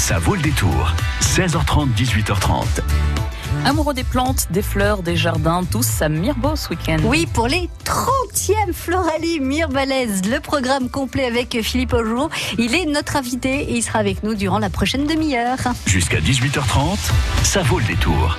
Ça vaut le détour. 16h30, 18h30. Amoureux des plantes, des fleurs, des jardins, tous à Mirbeau ce week-end. Oui, pour les 30e Floralie Mirbalaise, le programme complet avec Philippe Augereau. Il est notre invité et il sera avec nous durant la prochaine demi-heure. Jusqu'à 18h30, ça vaut le détour.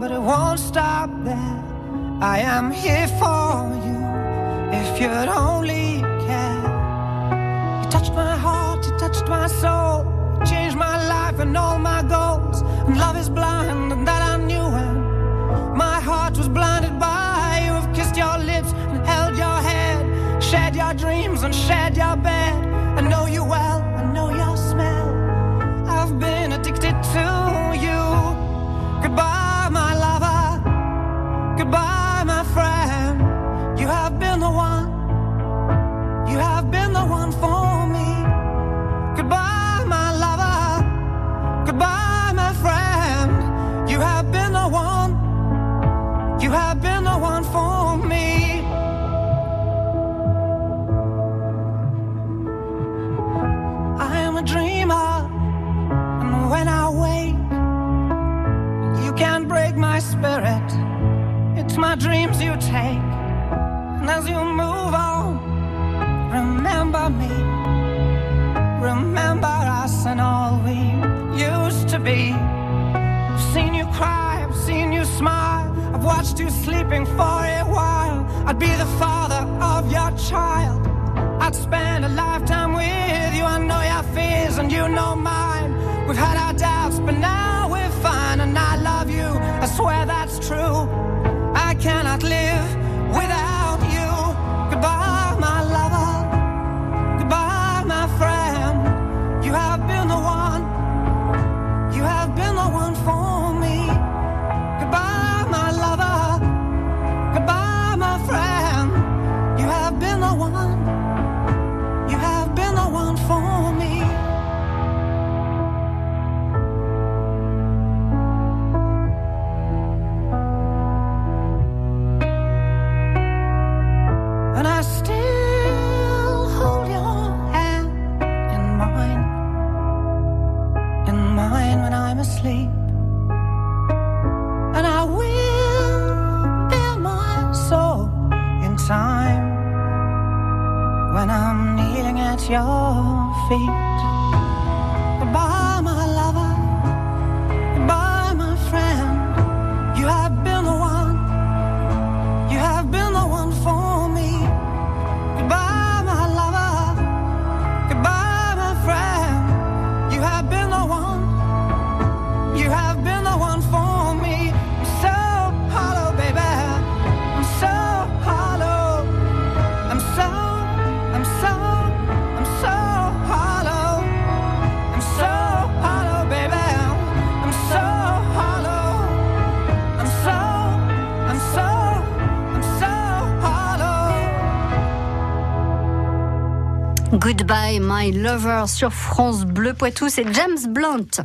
but it won't stop there. I am here for you if you'd only care. You touched my heart, you touched my soul, you changed my life and all my goals. And love is blind, and that I knew. And my heart was blinded by you. Have kissed your lips and held your head, shared your dreams and shared your bed. You have been the one for me. I am a dreamer, and when I wake, you can't break my spirit. It's my dreams you take, and as you move on, remember me. Remember us and all we used to be. I've seen you cry, I've seen you smile, watched you sleeping for a while. I'd be the father of your child. I'd spend a lifetime with you. I know your fears and you know mine. We've had our doubts, but now we're fine. And I love you. I swear that's true. I cannot live Goodbye, my lover sur France Bleu Poitou, c'est James Blunt.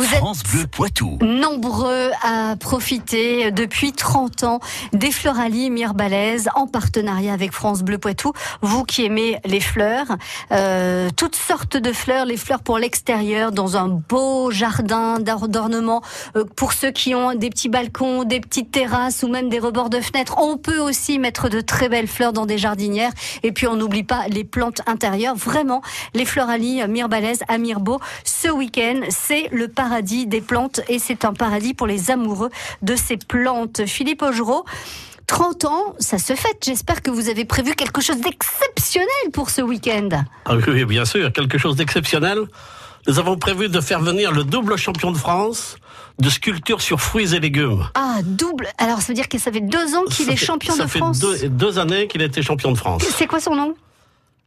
Vous êtes France Bleu Poitou. nombreux à profiter depuis 30 ans des Floralies Mirbalaises en partenariat avec France Bleu Poitou. Vous qui aimez les fleurs, euh, toutes sortes de fleurs, les fleurs pour l'extérieur, dans un beau jardin d'or- d'ornement, euh, pour ceux qui ont des petits balcons, des petites terrasses ou même des rebords de fenêtres. On peut aussi mettre de très belles fleurs dans des jardinières. Et puis on n'oublie pas les plantes intérieures. Vraiment, les Floralies Mirbalaises à Mirbeau, ce week-end, c'est le paradis des plantes et c'est un paradis pour les amoureux de ces plantes. Philippe Augereau, 30 ans, ça se fête. J'espère que vous avez prévu quelque chose d'exceptionnel pour ce week-end. Ah oui, bien sûr, quelque chose d'exceptionnel. nous avons prévu de faire venir le double champion de France de sculpture sur fruits et légumes. Ah, double. Alors, ça veut dire que ça fait deux ans qu'il Ça est fait- champion ça de fait France. Deux, deux années qu'il a été champion de France. C'est quoi son nom?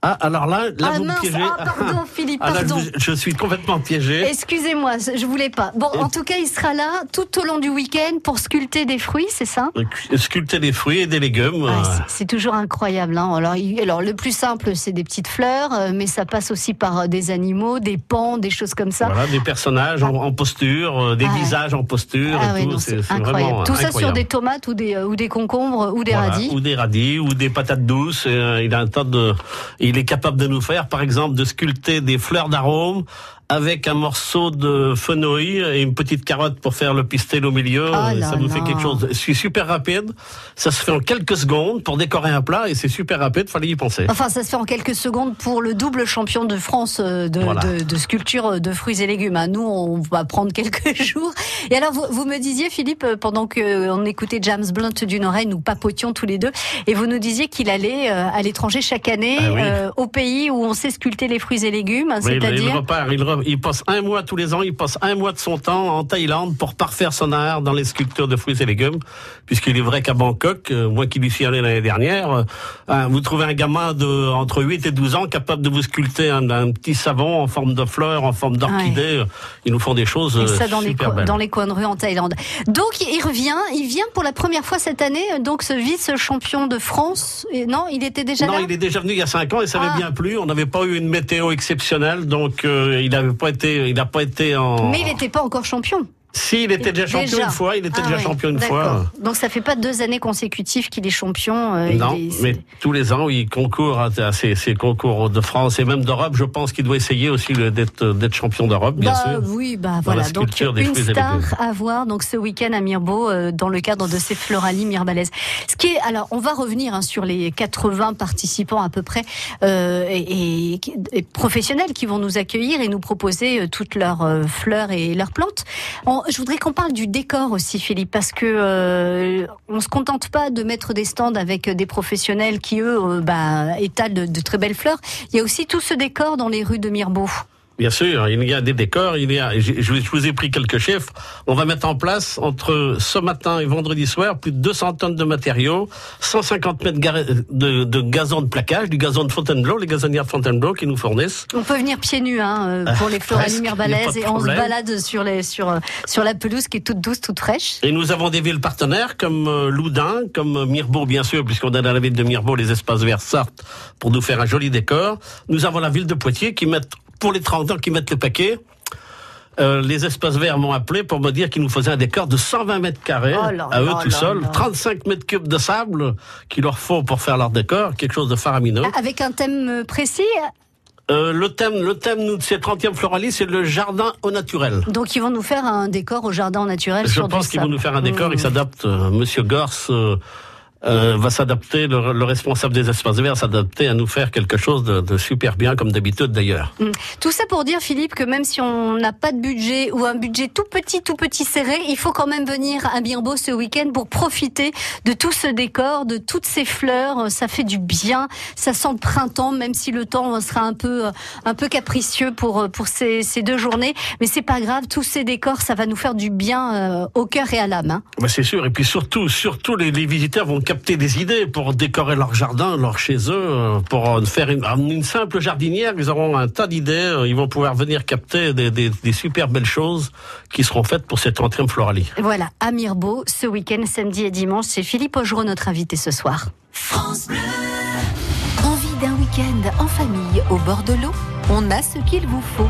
Ah, alors là, là Ah vous me mince, piégez. ah pardon Philippe, Ah, là, pardon. je, je suis complètement piégé. Excusez-moi, je voulais pas. Bon, en tout cas, il sera là tout au long du week-end pour sculpter des fruits, c'est ça? Sculpter des fruits et des légumes. Ah, euh, c'est- toujours incroyable. Hein. Alors, alors, le plus simple, c'est des petites fleurs, euh, mais ça passe aussi par euh, des animaux, des pans, des choses comme ça. Voilà, des personnages en, en posture, euh, des visages en posture Ah et tout. non, incroyable. Tout ça sur des tomates ou des, euh, ou des concombres ou des Voilà, radis. Ou des radis, ou des patates douces. euh, il a un tas de. Il est capable de nous faire, par exemple, de sculpter des fleurs d'arôme avec un morceau de fenouil et une petite carotte pour faire le pistel au milieu. Ah Euh, ça nous fait quelque chose. C'est super rapide. Ça se fait en quelques secondes pour décorer un plat et c'est super rapide. Fallait y penser. Enfin, ça se fait en quelques secondes pour le double champion de France euh, de, Voilà. de, de sculpture euh, de fruits et légumes. hein. Nous, on va prendre quelques jours. Et alors, vous, vous me disiez, Philippe, pendant que euh, on écoutait James Blunt d'une oreille, nous papotions tous les deux, et vous nous disiez qu'il allait à l'étranger chaque année, Ah oui. euh, au pays où on sait sculpter les fruits et légumes, Oui, il- il c'est-à-dire. repart, il, re- il passe un mois tous les ans, il passe un mois de son temps en Thaïlande pour parfaire son art dans les sculptures de fruits et légumes, puisqu'il est vrai qu'à Bangkok, euh, moi qui lui suis allé l'année dernière, euh, hein, vous trouvez un gamin de entre 8 et 12 ans capable de vous sculpter un, un petit savon en forme de fleur, en forme d'orchidée. Ils nous font des choses Et euh, ça dans les, super co- belles. dans les coins de rue en Thaïlande. Donc il revient, il vient pour la première fois cette année, donc ce vice-champion de France. Non, il était déjà Non, là. il est déjà venu il y a cinq ans et ça Ah. avait bien plu. On n'avait pas eu une météo exceptionnelle, donc euh, il n'avait pas été, il n'a pas été en. Mais il n'était pas encore champion. Si, il était déjà champion Déjà. une fois. Il était Ah déjà ouais, champion une fois. Donc ça fait pas deux années consécutives qu'il est champion. euh, Non, est- mais tous les ans, il concourt à, à ces, ces concours de France et même d'Europe. Je pense qu'il doit essayer aussi d'être champion d'Europe, bien Bah, sûr. Oui, bah Dans voilà. la Donc des une star à voir donc ce week-end à Mirbeau euh, dans le cadre de ces Floralies Mirbalaises. Ce qui est, alors, on va revenir hein, sur les 80 participants à peu près euh, et, et- et professionnels qui vont nous accueillir et nous proposer toutes leurs fleurs et leurs plantes. On- je voudrais qu'on parle du décor aussi, Philippe, parce que euh, on se contente pas de mettre des stands avec des professionnels qui eux euh, bah, étalent de, très belles fleurs. Il y a aussi tout ce décor dans les rues de Mirbeau. Bien sûr, il y a des décors, il y a, je, je vous ai pris quelques chiffres. On va mettre en place entre ce matin et vendredi soir plus de 200 tonnes de matériaux, 150 mètres de, de gazon de plaquage, du gazon de Fontainebleau, les gazonnières de Fontainebleau qui nous fournissent. On peut venir pieds nus hein, euh, pour les a pas de et on se balade sur, les, sur, euh, sur la pelouse qui est toute douce, toute fraîche. Et nous avons des villes partenaires comme euh, Loudun, comme Mirbeau, bien sûr, puisqu'on est dans la ville de Mirbeau, les espaces verts sortent pour nous faire un joli décor. Nous avons la ville de Poitiers qui met, pour les 30 ans, qui mettent le paquet. Euh, les espaces verts m'ont appelé pour me dire qu'ils nous faisaient un décor de 120 mètres carrés Oh là à eux tout seuls, là. 35 mètres cubes de sable qu'il leur faut pour faire leur décor, quelque chose de faramineux. Avec un thème euh, précis, Euh, le thème, le thème de ces 30e Floralie, c'est le jardin au naturel. donc ils vont nous faire un décor au jardin naturel Je sur pense qu'ils vont nous faire un décor. Mmh. Il s'adapte. euh, Monsieur Gors euh, euh, va s'adapter. Le, le responsable des espaces verts s'adapter à nous faire quelque chose de, de super bien, comme d'habitude d'ailleurs. Mm. Tout ça pour dire, Philippe, que même si on n'a pas de budget ou un budget tout petit, tout petit serré, il faut quand même venir à Mirbeau ce week-end pour profiter de tout ce décor, de toutes ces fleurs. Ça fait du bien. Ça sent le printemps, même si le temps sera un peu, un peu capricieux pour, pour ces, ces deux journées. Mais c'est pas grave. Tous ces décors, ça va nous faire du bien euh, au cœur et à l'âme. hein. Bah, c'est sûr. Et puis surtout, surtout les, les visiteurs vont capter des idées pour décorer leur jardin, leur chez eux, pour faire une, une simple jardinière. Ils auront un tas d'idées. Ils vont pouvoir venir capter des, des, des super belles choses qui seront faites pour cette 30e Floralie. Voilà, à Mirbeau, ce week-end, samedi et dimanche, c'est Philippe Augereau, notre invité ce soir. Envie d'un week-end en famille au bord de l'eau? On a ce qu'il vous faut.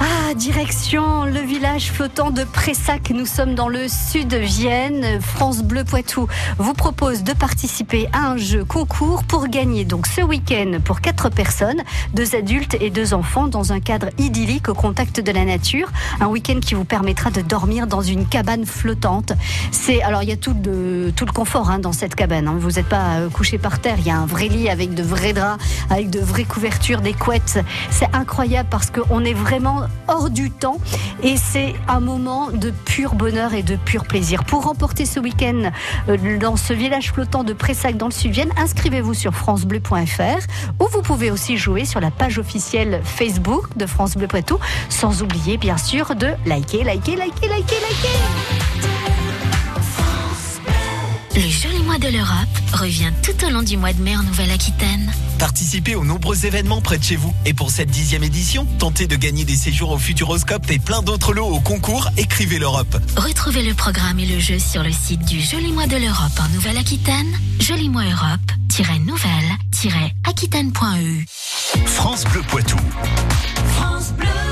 Ah, direction le village flottant de Pressac. Nous sommes dans le sud de Vienne. France Bleu Poitou vous propose de participer à un jeu concours pour gagner donc ce week-end pour quatre personnes, deux adultes et deux enfants dans un cadre idyllique au contact de la nature. Un week-end qui vous permettra de dormir dans une cabane flottante. C'est alors il y a tout de tout le confort hein, dans cette cabane. hein. Vous n'êtes pas euh, couché par terre. Il y a un vrai lit avec de vrais draps, avec de vraies couvertures, des couettes. C'est incroyable parce qu'on est vraiment hors du temps et c'est un moment de pur bonheur et de pur plaisir. Pour remporter ce week-end euh, dans ce village flottant de Pressac dans le Sud-Vienne, inscrivez-vous sur francebleu.fr ou vous pouvez aussi jouer sur la page officielle Facebook de France Bleu Poitou, sans oublier bien sûr de liker, liker, liker, liker, liker. Le joli mois de l'Europe revient tout au long du mois de mai en Nouvelle-Aquitaine. Participez aux nombreux événements près de chez vous. Et pour cette dixième édition, tentez de gagner des séjours au Futuroscope et plein d'autres lots au concours Écrivez l'Europe. Retrouvez le programme et le jeu sur le site du Joli mois de l'Europe en Nouvelle-Aquitaine, joli mois Europe-nouvelle-aquitaine.eu. France Bleu Poitou. Oublier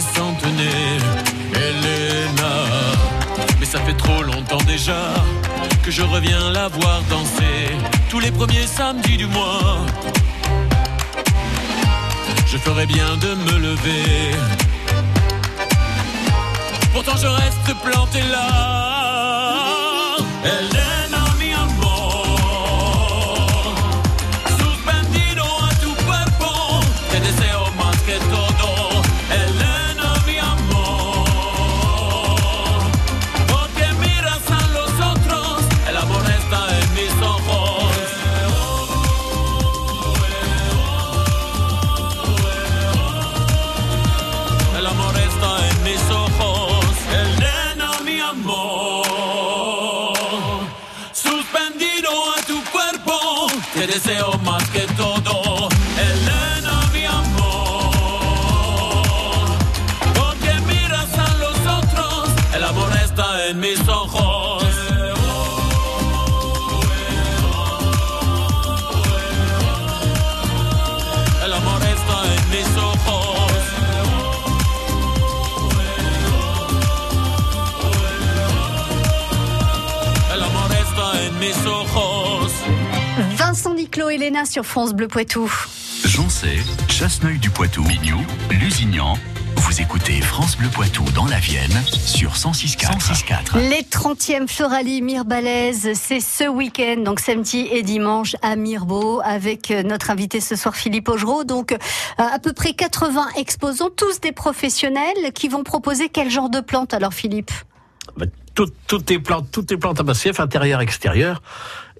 Née, Elena. Mais ça fait trop longtemps déjà que je reviens la voir danser tous les premiers samedis du mois. Je ferais bien de me lever. Pourtant je reste planté là. Amor. Suspendido a tu cuerpo, te deseo más que todo, Niclot, Elena sur France Bleu Poitou. Joncé, Chasseneuil du Poitou, Lignou, Lusignan. Vous écoutez France Bleu Poitou dans la Vienne sur 106.4. 106.4. Les 30e Floralie Mirbalaise, c'est ce week-end, donc samedi et dimanche à Mirbeau, avec euh, notre invité ce soir Philippe Augereau. Donc, euh, à peu près 80 exposants, tous des professionnels qui vont proposer quel genre de plantes alors Philippe? Tout- toutes les plantes, toutes les plantes à massif, intérieur, extérieur.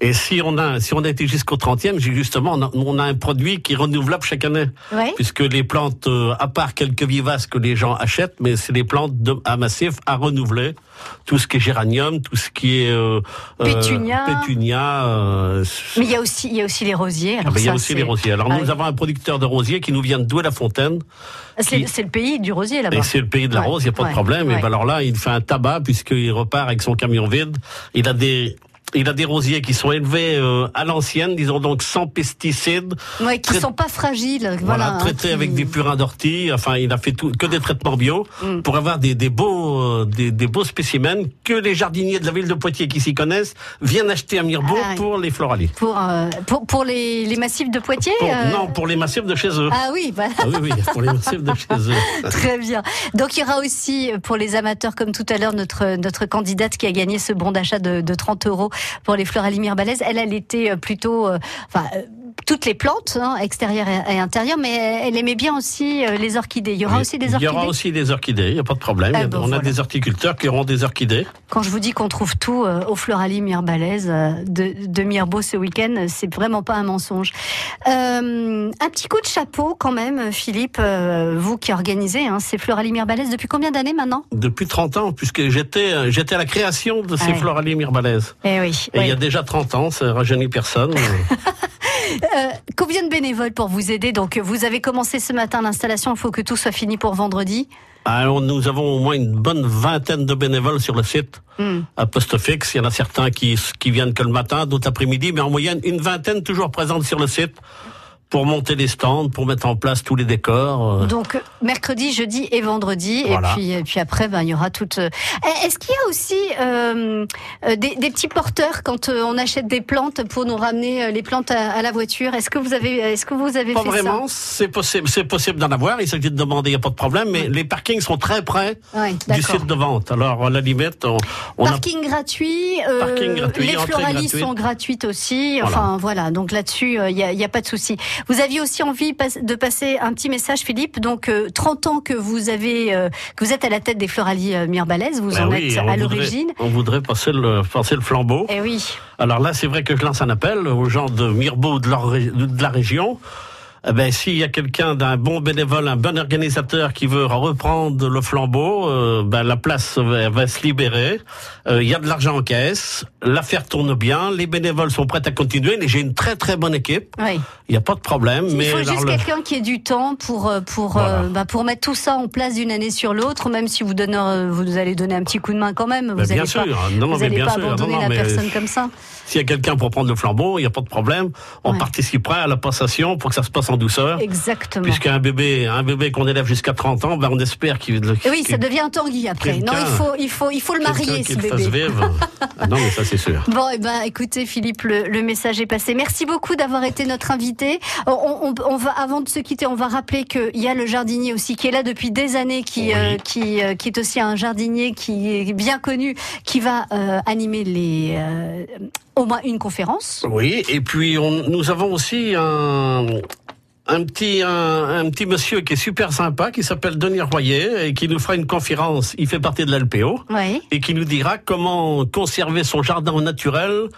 Et si on a, si on a été jusqu'au 30e, j'ai justement, on a, on a un produit qui est renouvelable chaque année. Ouais. Puisque les plantes, euh, à part quelques vivaces que les gens achètent, mais c'est des plantes de, à massif à renouveler. Tout ce qui est géranium, tout ce qui est euh, euh, Pétunia. euh, Mais il y a aussi, il y a aussi les rosiers. ah Alors ben, il y a ça, aussi les rosiers. Alors Ah nous oui. avons un producteur de rosiers qui nous vient de Douai-la-Fontaine. C'est qui- c'est le pays du rosier là-bas. C'est le pays de la Ouais, rose, il n'y a pas ouais, de problème. Et ben alors là, il fait un tabac puisqu'il repart avec son camion vide. Il a des il a des rosiers qui sont élevés euh, à l'ancienne, disons donc sans pesticides, Ouais, qui Très- sont pas fragiles. Voilà, voilà, hein, traités qui- avec des purins d'ortie. Enfin, il a fait tout, que des traitements bio Mm. pour avoir des, des beaux euh, des, des beaux spécimens que les jardiniers de la ville de Poitiers qui s'y connaissent viennent acheter à Mirbeau Ah pour les floraliers. Pour, euh, pour, pour les, les massifs de Poitiers Pour- euh, Non, pour les massifs de chez eux. Ah oui, voilà. Ah oui, oui, pour les massifs de chez eux. Très bien. Donc il y aura aussi pour les amateurs, comme tout à l'heure, notre notre candidate qui a gagné ce bon d'achat de, de 30 euros pour les fleurs à Mirbalaise. Elle, elle était plutôt, euh, euh, toutes les plantes, hein, extérieures et, et intérieures, mais elle aimait bien aussi euh, les orchidées. Il y aura aussi des Il y orchidées. aura aussi des orchidées, il n'y a pas de problème. Ah on a voilà. des horticulteurs qui auront des orchidées. Quand je vous dis qu'on trouve tout euh, au Floralie Mirbalaise euh, de, de Mirbeau ce week-end, c'est vraiment pas un mensonge. Euh, un petit coup de chapeau quand même, Philippe, vous qui organisez hein, ces Floralie Mirbalaise depuis combien d'années maintenant? Depuis 30 ans, puisque j'étais j'étais à la création de ces Ouais. floraliers mirbalaises. Eh oui. Et il y a déjà 30 ans, ça rajeunit personne. Euh, combien de bénévoles pour vous aider Donc vous avez commencé ce matin l'installation, il faut que tout soit fini pour vendredi. Alors, nous avons au moins une bonne vingtaine de bénévoles sur le site. Hmm. À poste fixe, il y en a certains qui, qui viennent que le matin, d'autres après-midi, mais en moyenne, une vingtaine toujours présentes sur le site pour monter les stands, pour mettre en place tous les décors. euh. Donc mercredi, jeudi et vendredi, Voilà. et puis et puis après, ben il y aura toute. euh, Est-ce qu'il y a aussi euh, euh, des, des petits porteurs quand on achète des plantes pour nous ramener les plantes à, à la voiture? Est-ce que vous avez est-ce que vous avez Pas fait vraiment, c'est possible, c'est possible d'en avoir. Il s'agit de demander, il n'y a pas de problème, mais les parkings sont très près du site de vente. Alors, à la limite, on, on a Parking gratuit, euh, Parking gratuit, les gratuite. sont gratuites aussi. Voilà. Enfin voilà, donc là-dessus, il n'y a pas de souci. Vous aviez aussi envie de passer un petit message, Philippe. Donc euh, 30 ans que vous avez, euh, que vous êtes à la tête des floralies euh, Mirbalaises, vous Ben en oui, êtes à l'origine. On voudrait passer le, passer le flambeau. Eh oui. Alors là, c'est vrai que je lance un appel aux gens de Mirbeau, de, leur ré- de la région. Eh ben, s'il y a quelqu'un d'un bon bénévole, un bon organisateur qui veut reprendre le flambeau, euh, ben, la place va, va se libérer. Euh, Il y a de l'argent en caisse. L'affaire tourne bien. Les bénévoles sont prêts à continuer. J'ai une très très bonne équipe. Oui. Il n'y a pas de problème. Il mais faut juste le- quelqu'un qui ait du temps pour euh, pour Voilà. euh, bah, pour mettre tout ça en place d'une année sur l'autre, même si vous donnez vous allez donner un petit coup de main quand même. Ben, vous bien allez sûr. pas, Non, non, vous mais allez bien pas sûr. Non, abandonner non, la mais- personne comme ça. S'il y a quelqu'un pour prendre le flambeau, il n'y a pas de problème. On Ouais. participera à la passation pour que ça se passe en douceur. Exactement. Puisqu'un bébé, un bébé qu'on élève jusqu'à 30 ans, ben on espère qu'il oui, ça devient un tanguy après. Non, il faut il faut il faut le marier ce le fasse bébé. vivre. Ah non, mais ça c'est sûr. Bon, eh ben, écoutez, Philippe, le, le message est passé. Merci beaucoup d'avoir été notre invité. On, on- on va, avant de se quitter, on va rappeler qu'il y a le jardinier aussi qui est là depuis des années, qui, Oui. euh, qui, euh, qui est aussi un jardinier qui est bien connu, qui va euh, animer les, au moins une conférence. Oui, et puis on, nous avons aussi un, un petit un, un petit monsieur qui est super sympa, qui s'appelle Denis Royer, et qui nous fera une conférence. Il fait partie de l'LPO Oui. et qui nous dira comment conserver son jardin naturel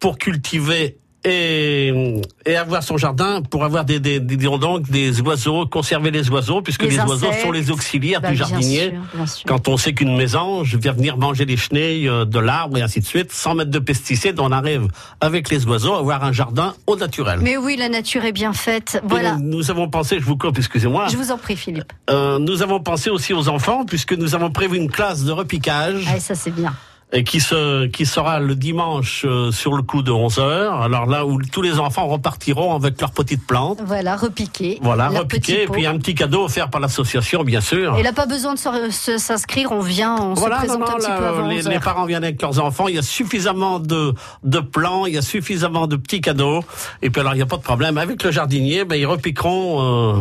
pour cultiver et, et avoir son jardin pour avoir des, des, des- disons donc des oiseaux, conserver les oiseaux, puisque Les les, oiseaux sont les auxiliaires Bah, du bien jardinier. sûr, bien sûr. Quand on sait qu'une mésange vient venir manger les chenilles euh, de l'arbre et ainsi de suite, sans mettre de pesticides, on arrive avec les oiseaux à avoir un jardin au naturel. Mais oui, la nature est bien faite. Voilà. Nous, nous avons pensé, je vous coupe, excusez-moi, Je vous en prie, Philippe. euh, nous avons pensé aussi aux enfants, puisque nous avons prévu une classe de repiquage Ah, ça, c'est bien. Et qui, se, qui sera le dimanche euh, sur le coup de 11 heures. Alors là où tous les enfants repartiront avec leurs petites plantes. Voilà, repiquer. Voilà, repiquer, et puis un petit cadeau offert par l'association, bien sûr. Et là, pas besoin de s'inscrire, on vient, on Voilà, se non, présente non, un petit là, peu avant les, 11 les heures. parents viennent avec leurs enfants, il y a suffisamment de, de plans, il y a suffisamment de petits cadeaux. Et puis alors, il n'y a pas de problème. Avec le jardinier, ben, ils repiqueront... euh,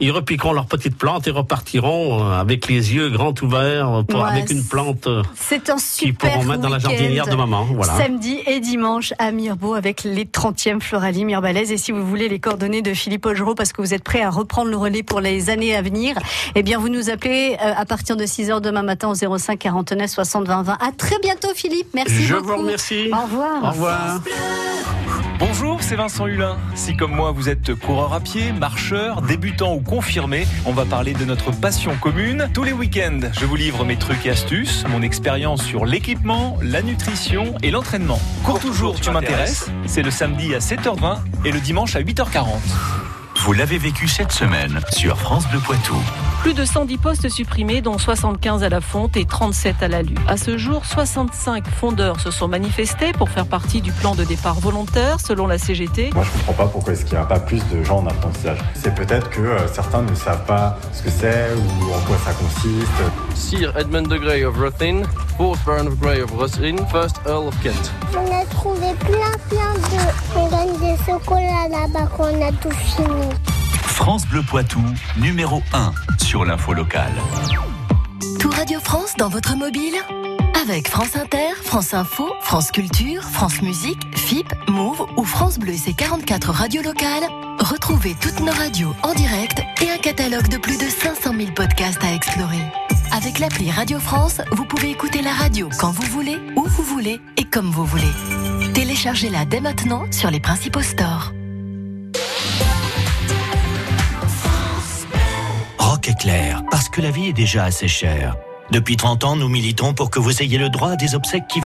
ils repiqueront leurs petites plantes et repartiront euh, avec les yeux grands ouverts euh, pour, Ouais, avec une plante euh, C'est un qu'ils super pourront mettre dans la jardinière de maman. Voilà. Samedi et dimanche à Mirbeau avec les 30e Floralie Mirbalaises. Et si vous voulez les coordonnées de Philippe Augereau parce que vous êtes prêt à reprendre le relais pour les années à venir, eh bien vous nous appelez à partir de 6 heures demain matin au 05 49 60 20 20. À très bientôt Philippe. Merci Je beaucoup. vous remercie. Au revoir. Au revoir. Bonjour, c'est Vincent Hulin. Si comme moi vous êtes coureur à pied, marcheur, débutant ou confirmé, on va parler de notre passion commune. Tous les week-ends, je vous livre mes trucs et astuces, mon expérience sur l'équipement, la nutrition et l'entraînement. Cours toujours, tu m'intéresses. C'est le samedi à 7h20 et le dimanche à 8h40. Vous l'avez vécu cette semaine sur France Bleu Poitou. Plus de 110 postes supprimés, dont 75 à la fonte et 37 à la lue. À ce jour, 65 fondeurs se sont manifestés pour faire partie du plan de départ volontaire, selon la CGT. Moi, je comprends pas pourquoi est-ce qu'il n'y a pas plus de gens en apprentissage. C'est peut-être que euh, certains ne savent pas ce que c'est ou en quoi ça consiste. Sir Edmund de Grey of Ruthin, 4th Baron of Grey of Ruthin, 1st Earl of Kent. On a trouvé plein plein de... On gagne des chocolats là-bas quand on a tout fini. France Bleu Poitou, numéro 1 sur l'info locale. Tout Radio France dans votre mobile Avec France Inter, France Info, France Culture, France Musique, FIP, Move ou France Bleu et ses 44 radios locales, retrouvez toutes nos radios en direct et un catalogue de plus de 500 000 podcasts à explorer. Avec l'appli Radio France, vous pouvez écouter la radio quand vous voulez, où vous voulez et comme vous voulez. Téléchargez-la dès maintenant sur les principaux stores. Parce que la vie est déjà assez chère. Depuis 30 ans, nous militons pour que vous ayez le droit à des obsèques qui